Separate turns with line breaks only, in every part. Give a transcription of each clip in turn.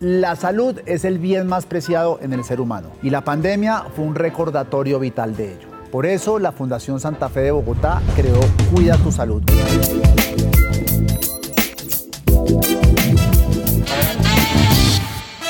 La salud es el bien más preciado en el ser humano y la pandemia fue un recordatorio vital de ello. Por eso la Fundación Santa Fe de Bogotá creó Cuida tu Salud.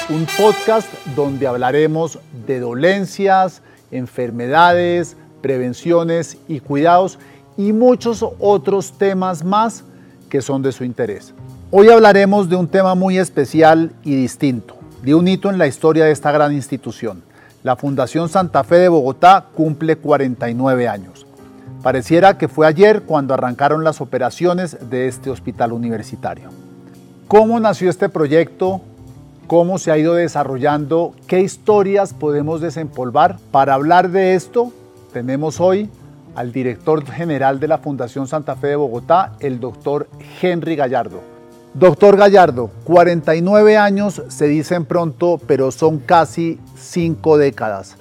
Un podcast donde hablaremos de dolencias, enfermedades, prevenciones y cuidados y muchos otros temas más que son de su interés. Hoy hablaremos de un tema muy especial y distinto, de un hito en la historia de esta gran institución. La Fundación Santa Fe de Bogotá cumple 49 años. Pareciera que fue ayer cuando arrancaron las operaciones de este hospital universitario. ¿Cómo nació este proyecto? ¿Cómo se ha ido desarrollando? ¿Qué historias podemos desempolvar? Para hablar de esto, tenemos hoy al director general de la Fundación Santa Fe de Bogotá, el doctor Henry Gallardo. Doctor Gallardo, 49 años se dicen pronto, pero son casi cinco décadas.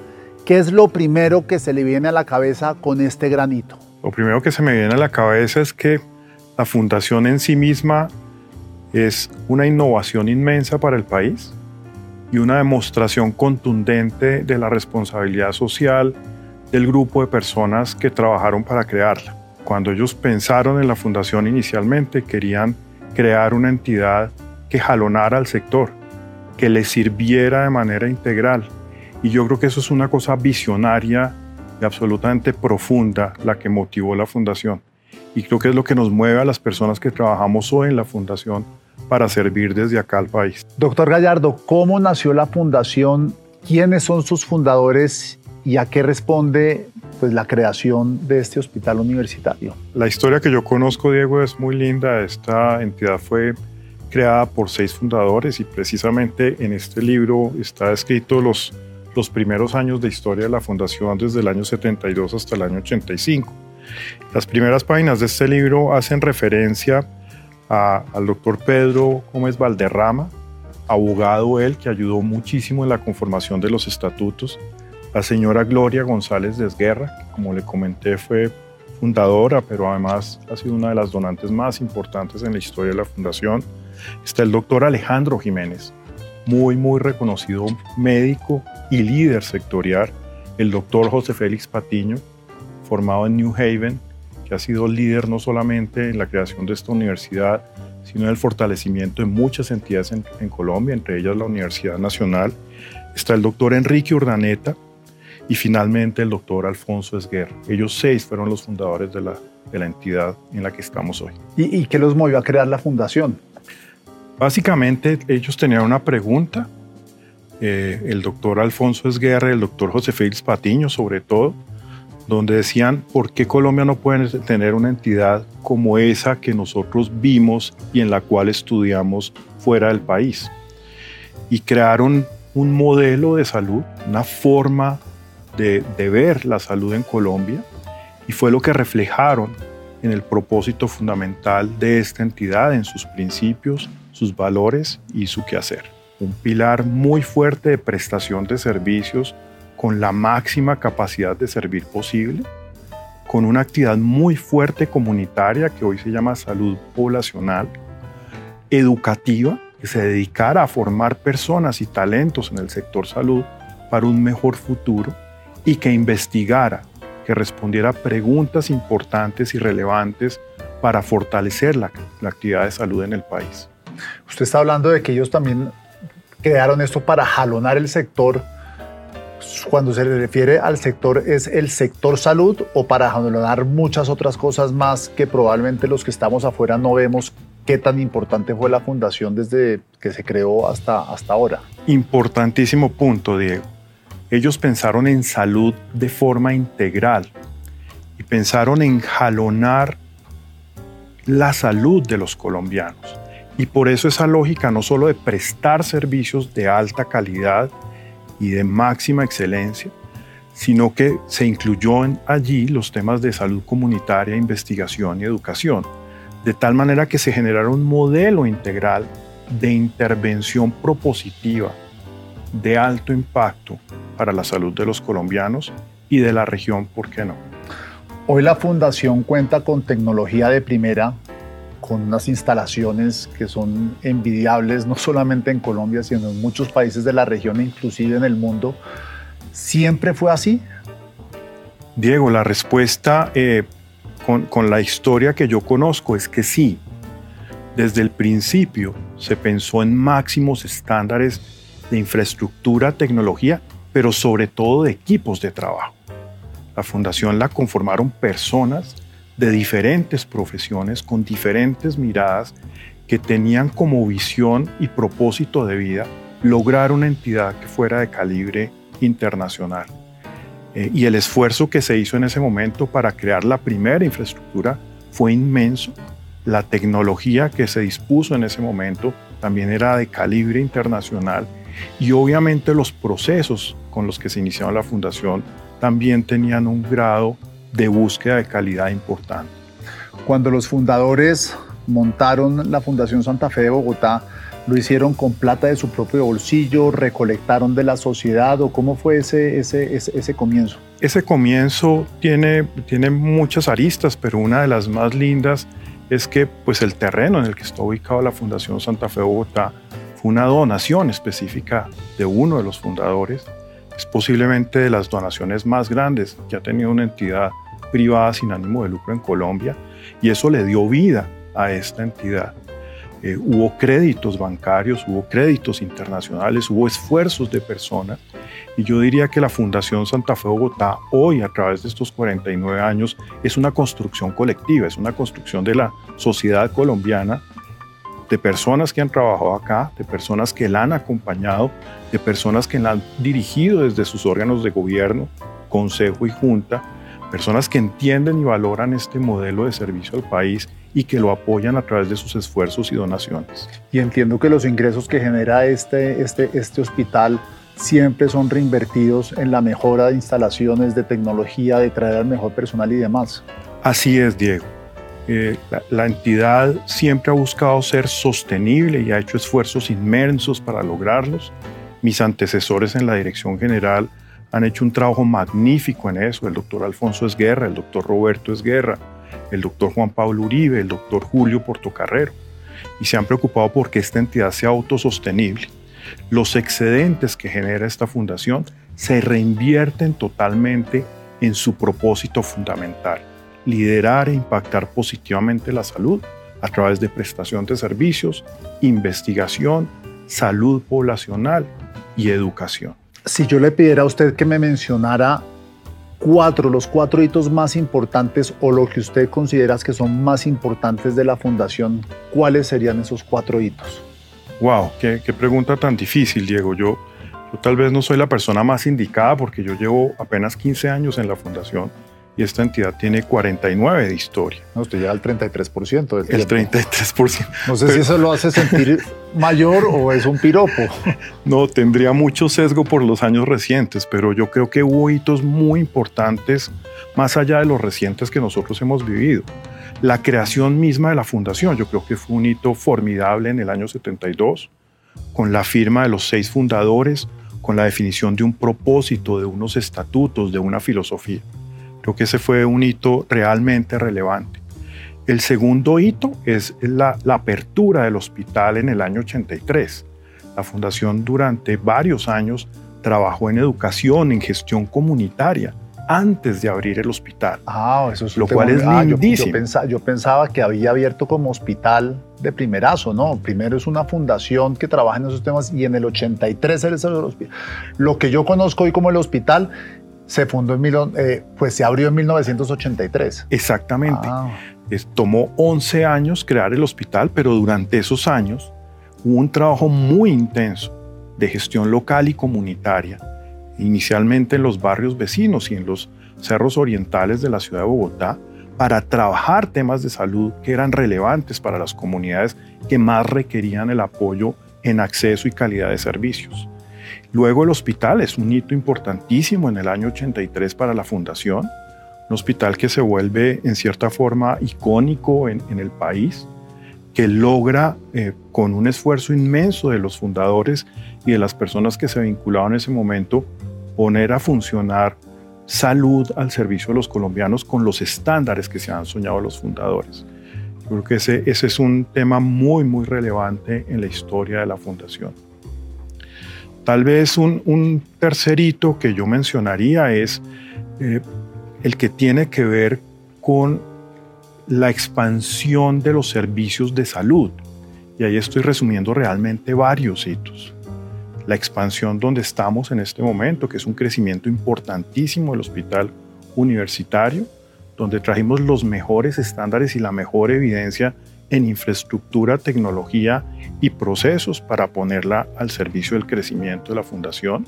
¿Qué es lo primero que se le viene a la cabeza con este granito?
Lo primero que se me viene a la cabeza es que la fundación en sí misma es una innovación inmensa para el país y una demostración contundente de la responsabilidad social del grupo de personas que trabajaron para crearla. Cuando ellos pensaron en la fundación inicialmente, querían crear una entidad que jalonara al sector, que le sirviera de manera integral. Y yo creo que eso es una cosa visionaria y absolutamente profunda la que motivó la fundación. Y creo que es lo que nos mueve a las personas que trabajamos hoy en la fundación para servir desde acá al país.
Doctor Gallardo, ¿cómo nació la fundación? ¿Quiénes son sus fundadores y a qué responde pues, la creación de este hospital universitario.
La historia que yo conozco, Diego, es muy linda. Esta entidad fue creada por seis fundadores y precisamente en este libro está escrito los, los primeros años de historia de la fundación desde el año 72 hasta el año 85. Las primeras páginas de este libro hacen referencia al doctor Pedro Gómez Valderrama, abogado él que ayudó muchísimo en la conformación de los estatutos, la señora Gloria González Desguerra, que como le comenté fue fundadora, pero además ha sido una de las donantes más importantes en la historia de la fundación. Está el doctor Alejandro Jiménez, muy, muy reconocido médico y líder sectorial. El doctor José Félix Patiño, formado en New Haven, que ha sido líder no solamente en la creación de esta universidad, sino en el fortalecimiento de muchas entidades en, en Colombia, entre ellas la Universidad Nacional. Está el doctor Enrique Urdaneta, y finalmente el doctor Alfonso Esguerra. Ellos seis fueron los fundadores de la, de la entidad en la que estamos hoy.
¿Y, qué los movió a crear la fundación?
Básicamente ellos tenían una pregunta, eh, el doctor Alfonso Esguerra y el doctor José Félix Patiño sobre todo, donde decían, ¿por qué Colombia no puede tener una entidad como esa que nosotros vimos y en la cual estudiamos fuera del país? Y crearon un modelo de salud, una forma de, ver la salud en Colombia y fue lo que reflejaron en el propósito fundamental de esta entidad, en sus principios, sus valores y su quehacer. Un pilar muy fuerte de prestación de servicios con la máxima capacidad de servir posible, con una actividad muy fuerte comunitaria que hoy se llama salud poblacional, educativa, que se dedicara a formar personas y talentos en el sector salud para un mejor futuro y que investigara, que respondiera preguntas importantes y relevantes para fortalecer la, actividad de salud en el país.
Usted está hablando de que ellos también crearon esto para jalonar el sector. Cuando se refiere al sector, ¿es el sector salud o para jalonar muchas otras cosas más que probablemente los que estamos afuera no vemos qué tan importante fue la fundación desde que se creó hasta, hasta ahora?
Importantísimo punto, Diego. Ellos pensaron en salud de forma integral y pensaron en jalonar la salud de los colombianos. Y por eso esa lógica no solo de prestar servicios de alta calidad y de máxima excelencia, sino que se incluyó allí los temas de salud comunitaria, investigación y educación, de tal manera que se generara un modelo integral de intervención propositiva de alto impacto para la salud de los colombianos y de la región, ¿por qué no?
Hoy la fundación cuenta con tecnología de primera con unas instalaciones que son envidiables, no solamente en Colombia, sino en muchos países de la región e inclusive en el mundo. ¿Siempre fue así?
Diego, la respuesta eh, con, con la historia que yo conozco es que sí. Desde el principio se pensó en máximos estándares de infraestructura, tecnología, pero sobre todo de equipos de trabajo. La fundación la conformaron personas de diferentes profesiones, con diferentes miradas, que tenían como visión y propósito de vida lograr una entidad que fuera de calibre internacional. Eh, y el esfuerzo que se hizo en ese momento para crear la primera infraestructura fue inmenso. La tecnología que se dispuso en ese momento también era de calibre internacional y obviamente los procesos con los que se inició la fundación también tenían un grado de búsqueda de calidad importante.
Cuando los fundadores montaron la Fundación Santa Fe de Bogotá, ¿lo hicieron con plata de su propio bolsillo? ¿Recolectaron de la sociedad? ¿O cómo fue ese, ese, ese, comienzo?
Ese comienzo tiene, tiene muchas aristas, pero una de las más lindas es que pues, el terreno en el que está ubicada la Fundación Santa Fe de Bogotá fue una donación específica de uno de los fundadores es posiblemente de las donaciones más grandes que ha tenido una entidad privada sin ánimo de lucro en Colombia y eso le dio vida a esta entidad. Eh, hubo créditos bancarios, hubo créditos internacionales, hubo esfuerzos de personas y yo diría que la Fundación Santa Fe Bogotá hoy a través de estos 49 años es una construcción colectiva, es una construcción de la sociedad colombiana de personas que han trabajado acá, de personas que la han acompañado, de personas que la han dirigido desde sus órganos de gobierno, consejo y junta, personas que entienden y valoran este modelo de servicio al país y que lo apoyan a través de sus esfuerzos y donaciones.
Y entiendo que los ingresos que genera este, este, este hospital siempre son reinvertidos en la mejora de instalaciones, de tecnología, de traer al mejor personal y demás.
Así es, Diego. Eh, la, entidad siempre ha buscado ser sostenible y ha hecho esfuerzos inmensos para lograrlos. Mis antecesores en la dirección general han hecho un trabajo magnífico en eso. El doctor Alfonso Esguerra, el doctor Roberto Esguerra, el doctor Juan Pablo Uribe, el doctor Julio Portocarrero. Y se han preocupado porque esta entidad sea autosostenible. Los excedentes que genera esta fundación se reinvierten totalmente en su propósito fundamental liderar e impactar positivamente la salud a través de prestación de servicios, investigación, salud poblacional y educación.
Si yo le pidiera a usted que me mencionara cuatro, los cuatro hitos más importantes o lo que usted considera que son más importantes de la fundación, ¿cuáles serían esos cuatro hitos?
Wow, qué, pregunta tan difícil, Diego. Yo, yo tal vez no soy la persona más indicada porque yo llevo apenas 15 años en la fundación y esta entidad tiene 49 de historia.
No, usted lleva el 33% del
El 33%.
No sé si eso lo hace sentir mayor o es un piropo.
No, tendría mucho sesgo por los años recientes, pero yo creo que hubo hitos muy importantes más allá de los recientes que nosotros hemos vivido. La creación misma de la fundación, yo creo que fue un hito formidable en el año 72, con la firma de los seis fundadores, con la definición de un propósito, de unos estatutos, de una filosofía. Creo que ese fue un hito realmente relevante. El segundo hito es la, apertura del hospital en el año 83. La fundación durante varios años trabajó en educación, en gestión comunitaria, antes de abrir el hospital.
Ah, eso es lo cual es ah, lindísimo. Yo, pensaba, que había abierto como hospital de primerazo, ¿no? Primero es una fundación que trabaja en esos temas y en el 83 el hospital. Lo que yo conozco hoy como el hospital se fundó en, eh, pues se abrió en 1983.
Exactamente. Ah. tomó 11 años crear el hospital, pero durante esos años hubo un trabajo muy intenso de gestión local y comunitaria, inicialmente en los barrios vecinos y en los cerros orientales de la ciudad de Bogotá, para trabajar temas de salud que eran relevantes para las comunidades que más requerían el apoyo en acceso y calidad de servicios. Luego el hospital es un hito importantísimo en el año 83 para la fundación, un hospital que se vuelve en cierta forma icónico en, el país, que logra eh, con un esfuerzo inmenso de los fundadores y de las personas que se vinculaban en ese momento poner a funcionar salud al servicio de los colombianos con los estándares que se han soñado los fundadores. Creo que ese es un tema muy, muy relevante en la historia de la fundación. Tal vez un, un tercerito que yo mencionaría es eh, el que tiene que ver con la expansión de los servicios de salud. Y ahí estoy resumiendo realmente varios hitos. La expansión donde estamos en este momento, que es un crecimiento importantísimo del hospital universitario, donde trajimos los mejores estándares y la mejor evidencia en infraestructura, tecnología y procesos para ponerla al servicio del crecimiento de la fundación.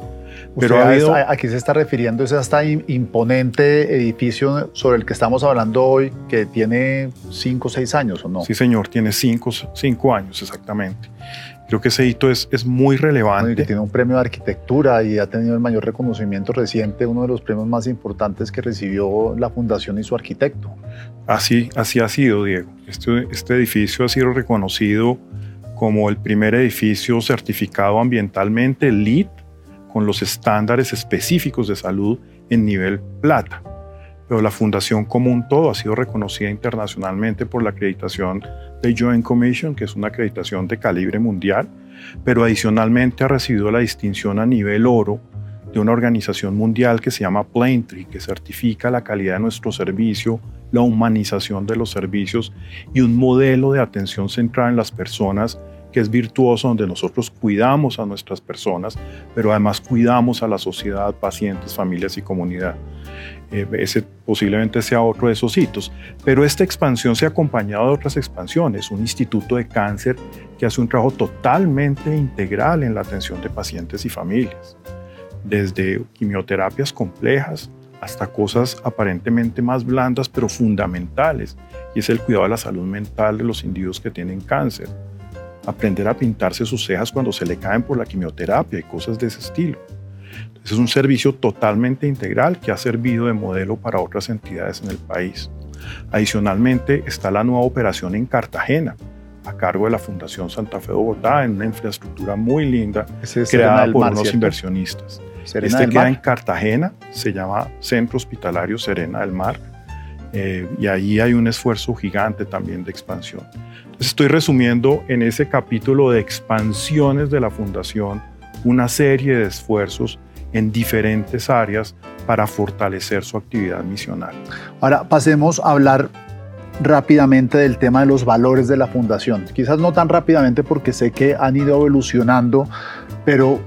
Pero aquí se está refiriendo es a este imponente edificio sobre el que estamos hablando hoy, que tiene cinco o seis años, ¿o no?
Sí, señor, tiene cinco, cinco años exactamente. Creo que ese hito es, es muy relevante.
tiene un premio de arquitectura y ha tenido el mayor reconocimiento reciente, uno de los premios más importantes que recibió la fundación y su arquitecto.
Así, así ha sido, Diego. Este, este edificio ha sido reconocido como el primer edificio certificado ambientalmente LEED con los estándares específicos de salud en nivel plata. Pero la fundación como un todo ha sido reconocida internacionalmente por la acreditación de Joint Commission, que es una acreditación de calibre mundial, pero adicionalmente ha recibido la distinción a nivel oro de una organización mundial que se llama Plaintree, que certifica la calidad de nuestro servicio, la humanización de los servicios y un modelo de atención centrada en las personas que es virtuoso, donde nosotros cuidamos a nuestras personas, pero además cuidamos a la sociedad, pacientes, familias y comunidad. Eh, ese posiblemente sea otro de esos hitos. Pero esta expansión se ha acompañado de otras expansiones. Un instituto de cáncer que hace un trabajo totalmente integral en la atención de pacientes y familias. Desde quimioterapias complejas hasta cosas aparentemente más blandas pero fundamentales. Y es el cuidado de la salud mental de los individuos que tienen cáncer. Aprender a pintarse sus cejas cuando se le caen por la quimioterapia y cosas de ese estilo es un servicio totalmente integral que ha servido de modelo para otras entidades en el país. Adicionalmente está la nueva operación en Cartagena, a cargo de la Fundación Santa Fe de Bogotá, en una infraestructura muy linda creada por unos inversionistas. este queda en Cartagena, se llama Centro Hospitalario Serena del Mar, eh, y ahí hay un esfuerzo gigante también de expansión. estoy resumiendo en ese capítulo de expansiones de la Fundación una serie de esfuerzos en diferentes áreas para fortalecer su actividad misional.
Ahora pasemos a hablar rápidamente del tema de los valores de la fundación. Quizás no tan rápidamente porque sé que han ido evolucionando, pero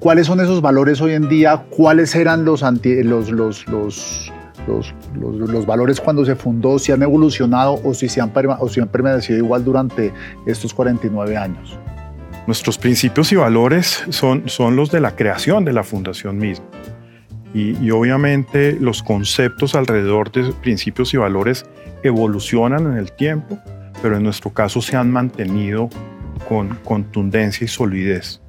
¿cuáles son esos valores hoy en día? ¿Cuáles eran los, los, los, los, los, valores cuando se fundó? ¿Si han evolucionado o se o si han permanecido igual durante estos 49 años?
Nuestros principios y valores son, son los de la creación de la fundación misma. Y, obviamente los conceptos alrededor de principios y valores evolucionan en el tiempo, pero en nuestro caso se han mantenido con contundencia y solidez.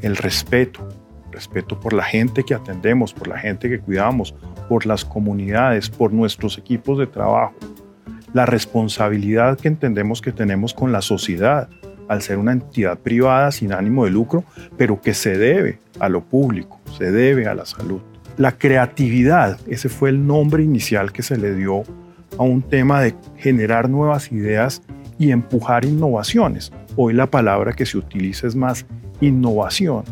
El respeto, respeto por la gente que atendemos, por la gente que cuidamos, por las comunidades, por nuestros equipos de trabajo. La responsabilidad que entendemos que tenemos con la sociedad, al ser una entidad privada sin ánimo de lucro, pero que se debe a lo público, se debe a la salud. La creatividad, ese fue el nombre inicial que se le dio a un tema de generar nuevas ideas y empujar innovaciones. Hoy la palabra que se utiliza es más innovación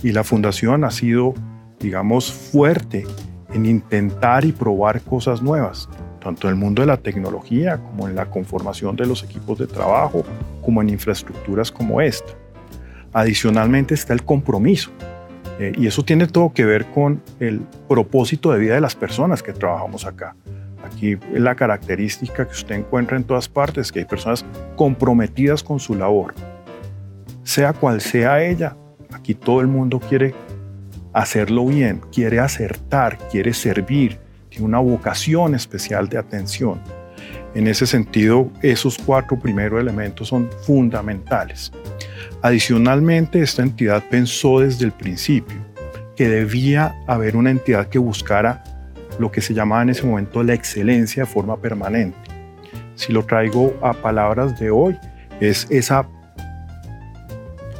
y la fundación ha sido, digamos, fuerte en intentar y probar cosas nuevas tanto en el mundo de la tecnología como en la conformación de los equipos de trabajo, como en infraestructuras como esta. Adicionalmente está el compromiso, eh, y eso tiene todo que ver con el propósito de vida de las personas que trabajamos acá. Aquí la característica que usted encuentra en todas partes, que hay personas comprometidas con su labor. Sea cual sea ella, aquí todo el mundo quiere hacerlo bien, quiere acertar, quiere servir, una vocación especial de atención. En ese sentido, esos cuatro primeros elementos son fundamentales. Adicionalmente, esta entidad pensó desde el principio que debía haber una entidad que buscara lo que se llamaba en ese momento la excelencia de forma permanente. Si lo traigo a palabras de hoy, es esa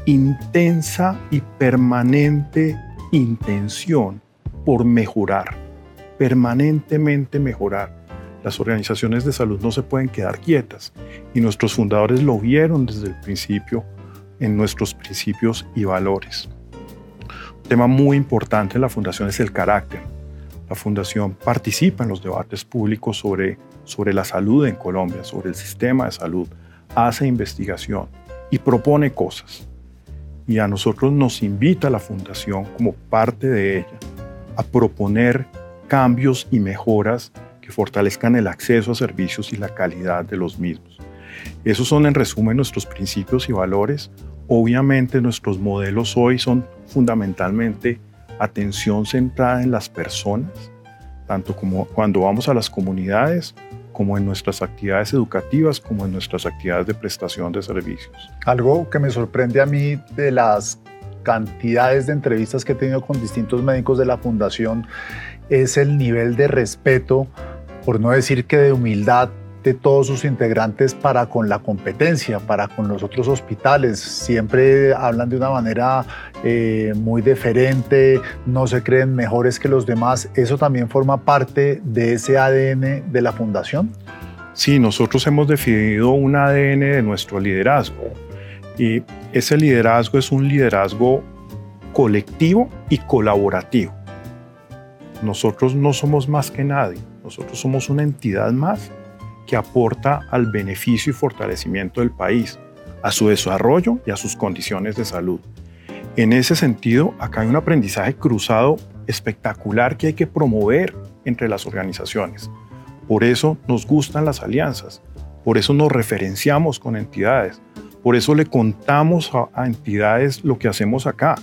intensa y permanente intención por mejorar permanentemente mejorar Las organizaciones de salud no se pueden quedar quietas y nuestros fundadores lo vieron desde el principio en nuestros principios y valores. Un tema muy importante en la fundación es el carácter. La fundación participa en los debates públicos sobre, sobre la salud en Colombia, sobre el sistema de salud, hace investigación y propone cosas. Y a nosotros nos invita la fundación como parte de ella a proponer cambios y mejoras que fortalezcan el acceso a servicios y la calidad de los mismos. Esos son en resumen nuestros principios y valores. Obviamente nuestros modelos hoy son fundamentalmente atención centrada en las personas, tanto como cuando vamos a las comunidades, como en nuestras actividades educativas, como en nuestras actividades de prestación de servicios.
Algo que me sorprende a mí de las cantidades de entrevistas que he tenido con distintos médicos de la fundación es el nivel de respeto, por no decir que de humildad de todos sus integrantes para con la competencia, para con los otros hospitales. Siempre hablan de una manera eh, muy diferente, no se creen mejores que los demás. ¿Eso también forma parte de ese ADN de la fundación?
Sí, nosotros hemos definido un ADN de nuestro liderazgo y ese liderazgo es un liderazgo colectivo y colaborativo. Nosotros no somos más que nadie, nosotros somos una entidad más que aporta al beneficio y fortalecimiento del país, a su desarrollo y a sus condiciones de salud. En ese sentido, acá hay un aprendizaje cruzado espectacular que hay que promover entre las organizaciones. Por eso nos gustan las alianzas, por eso nos referenciamos con entidades, por eso le contamos a, entidades lo que hacemos acá,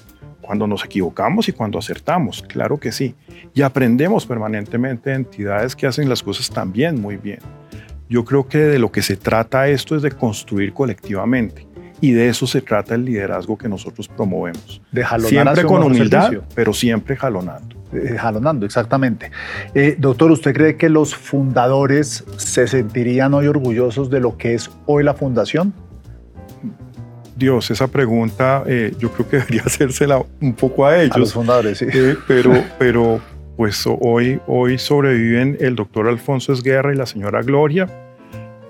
cuando nos equivocamos y cuando acertamos, claro que sí. Y aprendemos permanentemente de entidades que hacen las cosas también muy bien. Yo creo que de lo que se trata esto es de construir colectivamente. Y de eso se trata el liderazgo que nosotros promovemos.
De jalonar
siempre con humildad, pero siempre jalonando.
Eh, jalonando, exactamente. Eh, doctor, ¿usted cree que los fundadores se sentirían hoy orgullosos de lo que es hoy la fundación?
Dios, esa pregunta eh, yo creo que debería hacérsela un poco a ellos. A
los fundadores, sí.
pero, pero pues hoy, hoy sobreviven el doctor Alfonso Esguerra y la señora Gloria.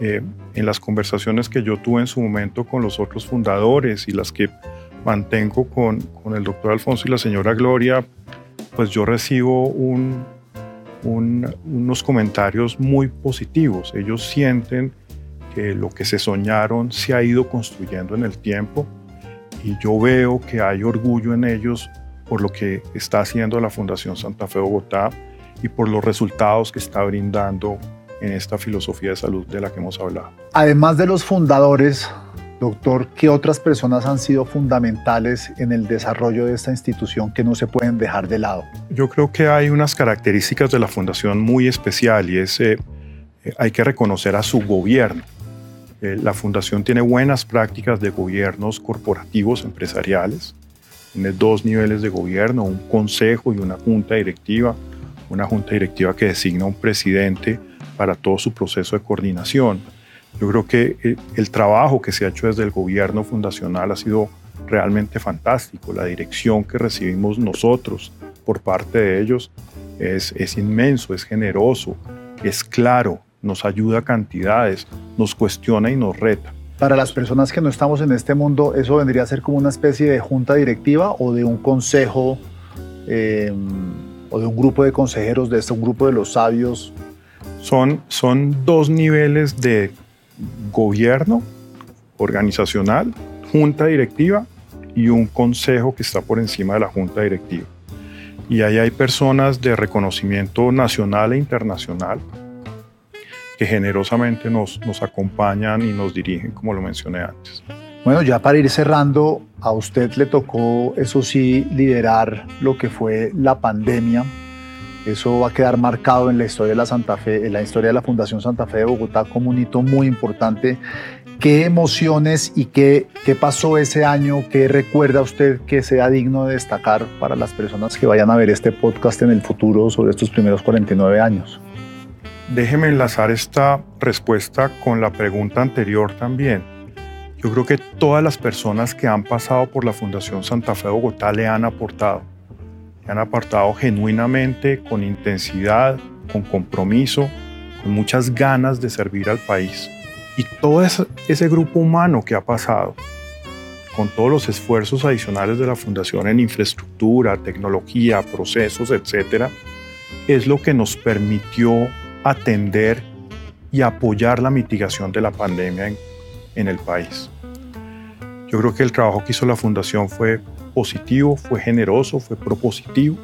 Eh, en las conversaciones que yo tuve en su momento con los otros fundadores y las que mantengo con, con el doctor Alfonso y la señora Gloria, pues yo recibo un, unos comentarios muy positivos. Ellos sienten que lo que se soñaron se ha ido construyendo en el tiempo y yo veo que hay orgullo en ellos por lo que está haciendo la Fundación Santa Fe Bogotá y por los resultados que está brindando en esta filosofía de salud de la que hemos hablado.
Además de los fundadores, doctor, ¿qué otras personas han sido fundamentales en el desarrollo de esta institución que no se pueden dejar de lado?
Yo creo que hay unas características de la fundación muy especial y es eh, hay que reconocer a su gobierno. Eh, la fundación tiene buenas prácticas de gobiernos corporativos empresariales tiene dos niveles de gobierno, un consejo y una junta directiva. Una junta directiva que designa un presidente para todo su proceso de coordinación. Yo creo que eh, el trabajo que se ha hecho desde el gobierno fundacional ha sido realmente fantástico. La dirección que recibimos nosotros por parte de ellos es, es inmenso, es generoso, es claro, nos ayuda a cantidades, nos cuestiona y nos reta.
Para las personas que no estamos en este mundo, ¿eso vendría a ser como una especie de junta directiva o de un consejo em, o de un grupo de consejeros, de este, un grupo de los sabios?
Son, son dos niveles de gobierno organizacional, junta directiva y un consejo que está por encima de la junta directiva. Y ahí hay personas de reconocimiento nacional e internacional que generosamente nos, nos acompañan y nos dirigen, como lo mencioné antes.
Bueno, ya para ir cerrando, a usted le tocó, eso sí, liderar lo que fue la pandemia. Eso va a quedar marcado en la historia de la Santa Fe, en la historia de la Fundación Santa Fe de Bogotá como un hito muy importante. ¿Qué emociones y qué, qué pasó ese año? ¿Qué recuerda usted que sea digno de destacar para las personas que vayan a ver este podcast en el futuro sobre estos primeros 49 años?
Déjeme enlazar esta respuesta con la pregunta anterior también. Yo creo que todas las personas que han pasado por la Fundación Santa Fe de Bogotá le han aportado. Le han aportado genuinamente, con intensidad, con compromiso, con muchas ganas de servir al país. Y todo ese, grupo humano que ha pasado, con todos los esfuerzos adicionales de la Fundación en infraestructura, tecnología, procesos, etcétera, es lo que nos permitió atender y apoyar la mitigación de la pandemia en, el país. Yo creo que el trabajo que hizo la Fundación fue positivo, fue generoso, fue propositivo.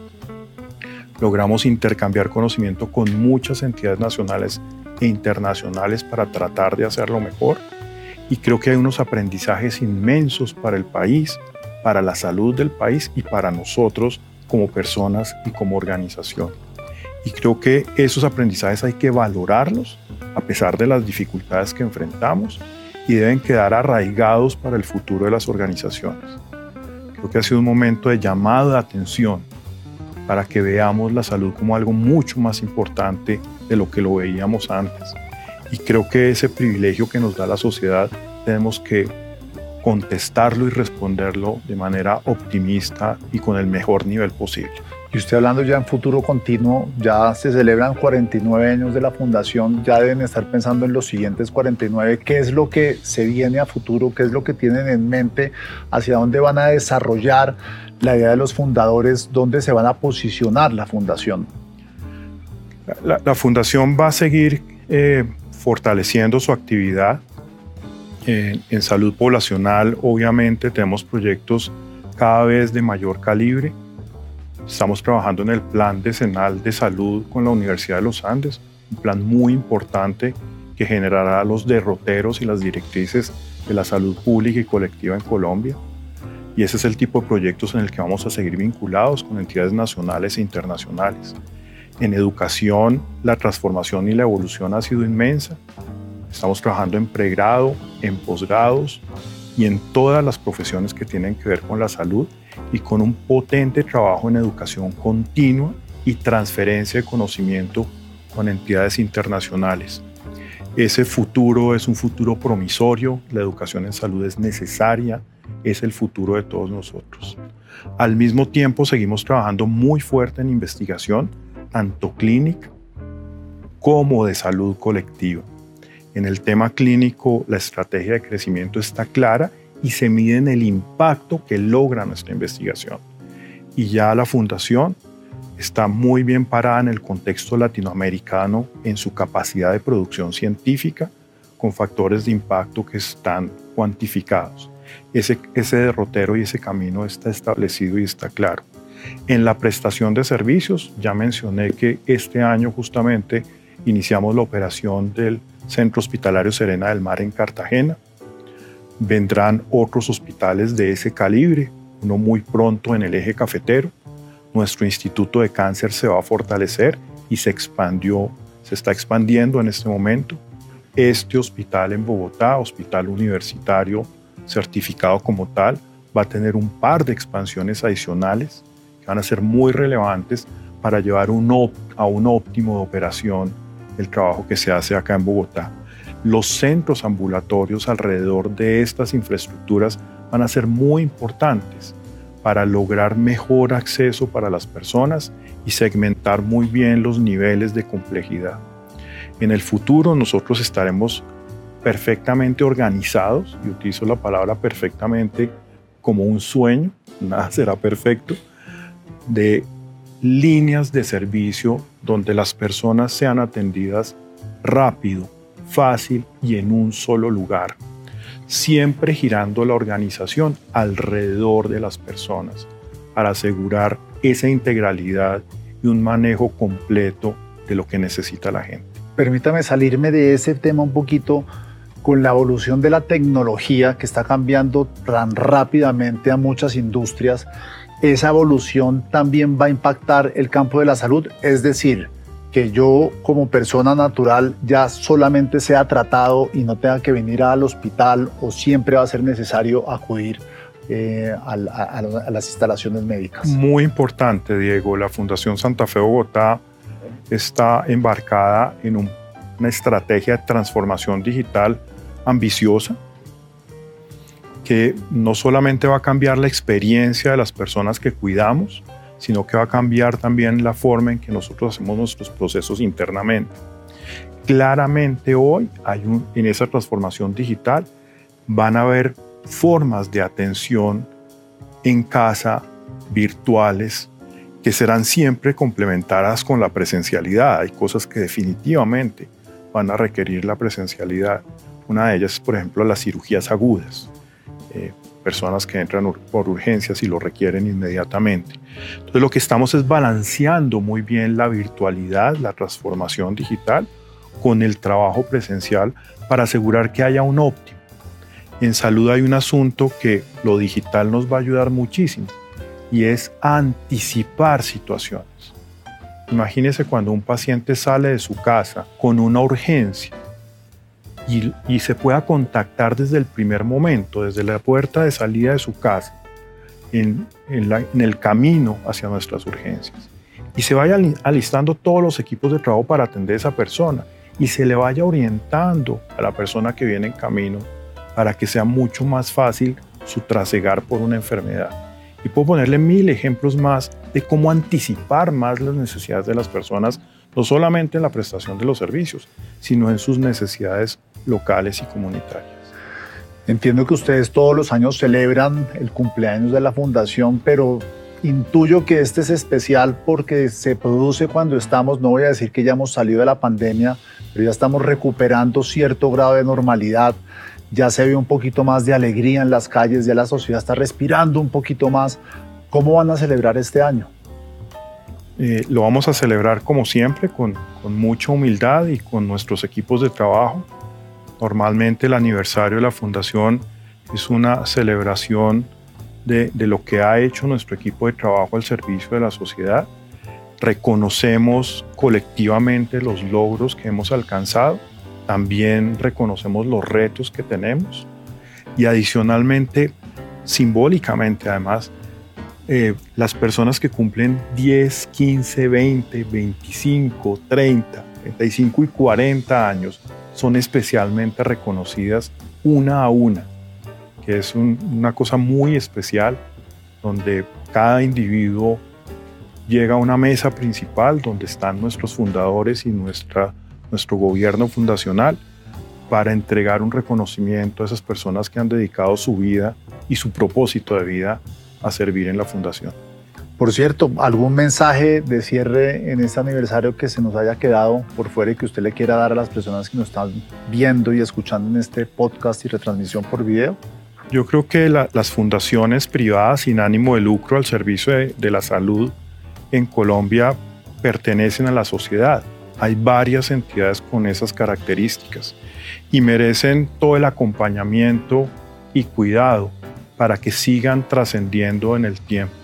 Logramos intercambiar conocimiento con muchas entidades nacionales e internacionales para tratar de hacerlo mejor. Y creo que hay unos aprendizajes inmensos para el país, para la salud del país y para nosotros como personas y como organización. Y creo que esos aprendizajes hay que valorarlos a pesar de las dificultades que enfrentamos y deben quedar arraigados para el futuro de las organizaciones. Creo que ha sido un momento de llamado de atención para que veamos la salud como algo mucho más importante de lo que lo veíamos antes. Y creo que ese privilegio que nos da la sociedad tenemos que contestarlo y responderlo de manera optimista y con el mejor nivel posible.
Y usted hablando ya en futuro continuo, ya se celebran 49 años de la fundación, ya deben estar pensando en los siguientes 49, qué es lo que se viene a futuro, qué es lo que tienen en mente, hacia dónde van a desarrollar la idea de los fundadores, dónde se van a posicionar la fundación.
La, fundación va a seguir eh, fortaleciendo su actividad en, en salud poblacional. Obviamente tenemos proyectos cada vez de mayor calibre Estamos trabajando en el plan decenal de salud con la Universidad de los Andes, un plan muy importante que generará los derroteros y las directrices de la salud pública y colectiva en Colombia. Y ese es el tipo de proyectos en el que vamos a seguir vinculados con entidades nacionales e internacionales. En educación, la transformación y la evolución ha sido inmensa. Estamos trabajando en pregrado, en posgrados y en todas las profesiones que tienen que ver con la salud y con un potente trabajo en educación continua y transferencia de conocimiento con entidades internacionales. Ese futuro es un futuro promisorio, la educación en salud es necesaria, es el futuro de todos nosotros. Al mismo tiempo seguimos trabajando muy fuerte en investigación, tanto clínica como de salud colectiva. En el tema clínico, la estrategia de crecimiento está clara y se mide en el impacto que logra nuestra investigación. Y ya la fundación está muy bien parada en el contexto latinoamericano en su capacidad de producción científica con factores de impacto que están cuantificados. Ese, ese derrotero y ese camino está establecido y está claro. En la prestación de servicios, ya mencioné que este año justamente iniciamos la operación del Centro Hospitalario Serena del Mar en Cartagena, vendrán otros hospitales de ese calibre, uno muy pronto en el eje cafetero. Nuestro Instituto de Cáncer se va a fortalecer y se expandió, se está expandiendo en este momento. Este hospital en Bogotá, hospital universitario certificado como tal, va a tener un par de expansiones adicionales que van a ser muy relevantes para llevar a un óptimo de operación el trabajo que se hace acá en Bogotá los centros ambulatorios alrededor de estas infraestructuras van a ser muy importantes para lograr mejor acceso para las personas y segmentar muy bien los niveles de complejidad. En el futuro nosotros estaremos perfectamente organizados, y utilizo la palabra perfectamente como un sueño, nada será perfecto, de líneas de servicio donde las personas sean atendidas rápido, fácil y en un solo lugar, siempre girando la organización alrededor de las personas para asegurar esa integralidad y un manejo completo de lo que necesita la gente.
Permítame salirme de ese tema un poquito con la evolución de la tecnología que está cambiando tan rápidamente a muchas industrias. Esa evolución también va a impactar el campo de la salud, es decir, que yo como persona natural ya solamente sea tratado y no tenga que venir al hospital o siempre va a ser necesario acudir eh, a, las instalaciones médicas.
Muy importante, Diego. La Fundación Santa Fe Bogotá está embarcada en una estrategia de transformación digital ambiciosa que no solamente va a cambiar la experiencia de las personas que cuidamos, sino que va a cambiar también la forma en que nosotros hacemos nuestros procesos internamente. claramente hoy hay en esa transformación digital van a haber formas de atención en casa virtuales que serán siempre complementadas con la presencialidad. Hay cosas que definitivamente van a requerir la presencialidad. Una de ellas es, por ejemplo, las cirugías agudas. Eh, personas que entran por urgencias y lo requieren inmediatamente. Entonces lo que estamos es balanceando muy bien la virtualidad, la transformación digital con el trabajo presencial para asegurar que haya un óptimo. En salud hay un asunto que lo digital nos va a ayudar muchísimo y es anticipar situaciones. Imagínese cuando un paciente sale de su casa con una urgencia y, se pueda contactar desde el primer momento, desde la puerta de salida de su casa, en, en el camino hacia nuestras urgencias. Y se vaya alistando todos los equipos de trabajo para atender a esa persona y se le vaya orientando a la persona que viene en camino para que sea mucho más fácil su trasegar por una enfermedad. Y puedo ponerle mil ejemplos más de cómo anticipar más las necesidades de las personas, no solamente en la prestación de los servicios, sino en sus necesidades locales y comunitarias.
Entiendo que ustedes todos los años celebran el cumpleaños de la fundación, pero intuyo que este es especial porque se produce cuando estamos, no voy a decir que ya hemos salido de la pandemia, pero ya estamos recuperando cierto grado de normalidad, ya se ve un poquito más de alegría en las calles, ya la sociedad está respirando un poquito más. ¿Cómo van a celebrar este año?
Eh, lo vamos a celebrar como siempre, con, con mucha humildad y con nuestros equipos de trabajo. Normalmente el aniversario de la fundación es una celebración de, lo que ha hecho nuestro equipo de trabajo al servicio de la sociedad. Reconocemos colectivamente los logros que hemos alcanzado, también reconocemos los retos que tenemos y adicionalmente, simbólicamente además, eh, las personas que cumplen 10, 15, 20, 25, 30, 35 y 40 años son especialmente reconocidas una a una, que es una cosa muy especial donde cada individuo llega a una mesa principal donde están nuestros fundadores y nuestra, nuestro gobierno fundacional para entregar un reconocimiento a esas personas que han dedicado su vida y su propósito de vida a servir en la fundación.
Por cierto, ¿algún mensaje de cierre en este aniversario que se nos haya quedado por fuera y que usted le quiera dar a las personas que nos están viendo y escuchando en este podcast y retransmisión por video?
Yo creo que las fundaciones privadas sin ánimo de lucro al servicio de, de la salud en Colombia pertenecen a la sociedad. Hay varias entidades con esas características y merecen todo el acompañamiento y cuidado para que sigan trascendiendo en el tiempo.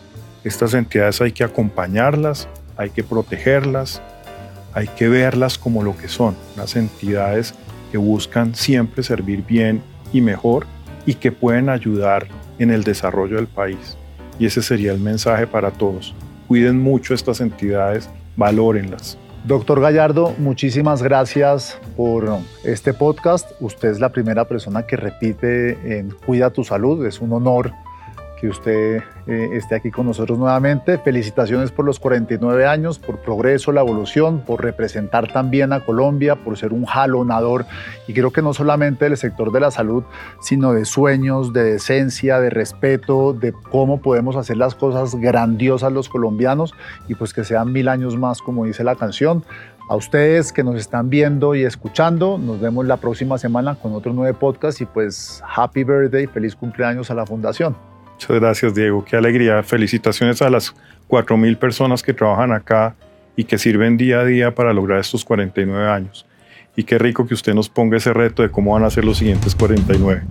Estas entidades hay que acompañarlas, hay que protegerlas, hay que verlas como lo que son, unas entidades que buscan siempre servir bien y mejor y que pueden ayudar en el desarrollo del país. Y ese sería el mensaje para todos. Cuiden mucho estas entidades, valórenlas.
Doctor Gallardo, muchísimas gracias por este podcast. Usted es la primera persona que repite en Cuida tu salud. Es un honor que usted eh, esté aquí con nosotros nuevamente. Felicitaciones por los 49 años, por progreso, la evolución, por representar también a Colombia, por ser un jalonador. Y creo que no solamente del sector de la salud, sino de sueños, de decencia, de respeto, de cómo podemos hacer las cosas grandiosas los colombianos y pues que sean mil años más, como dice la canción. A ustedes que nos están viendo y escuchando, nos vemos la próxima semana con otro nuevo podcast y pues happy birthday, feliz cumpleaños a la fundación.
Muchas gracias, Diego. Qué alegría. Felicitaciones a las 4.000 personas que trabajan acá y que sirven día a día para lograr estos 49 años. Y qué rico que usted nos ponga ese reto de cómo van a ser los siguientes 49.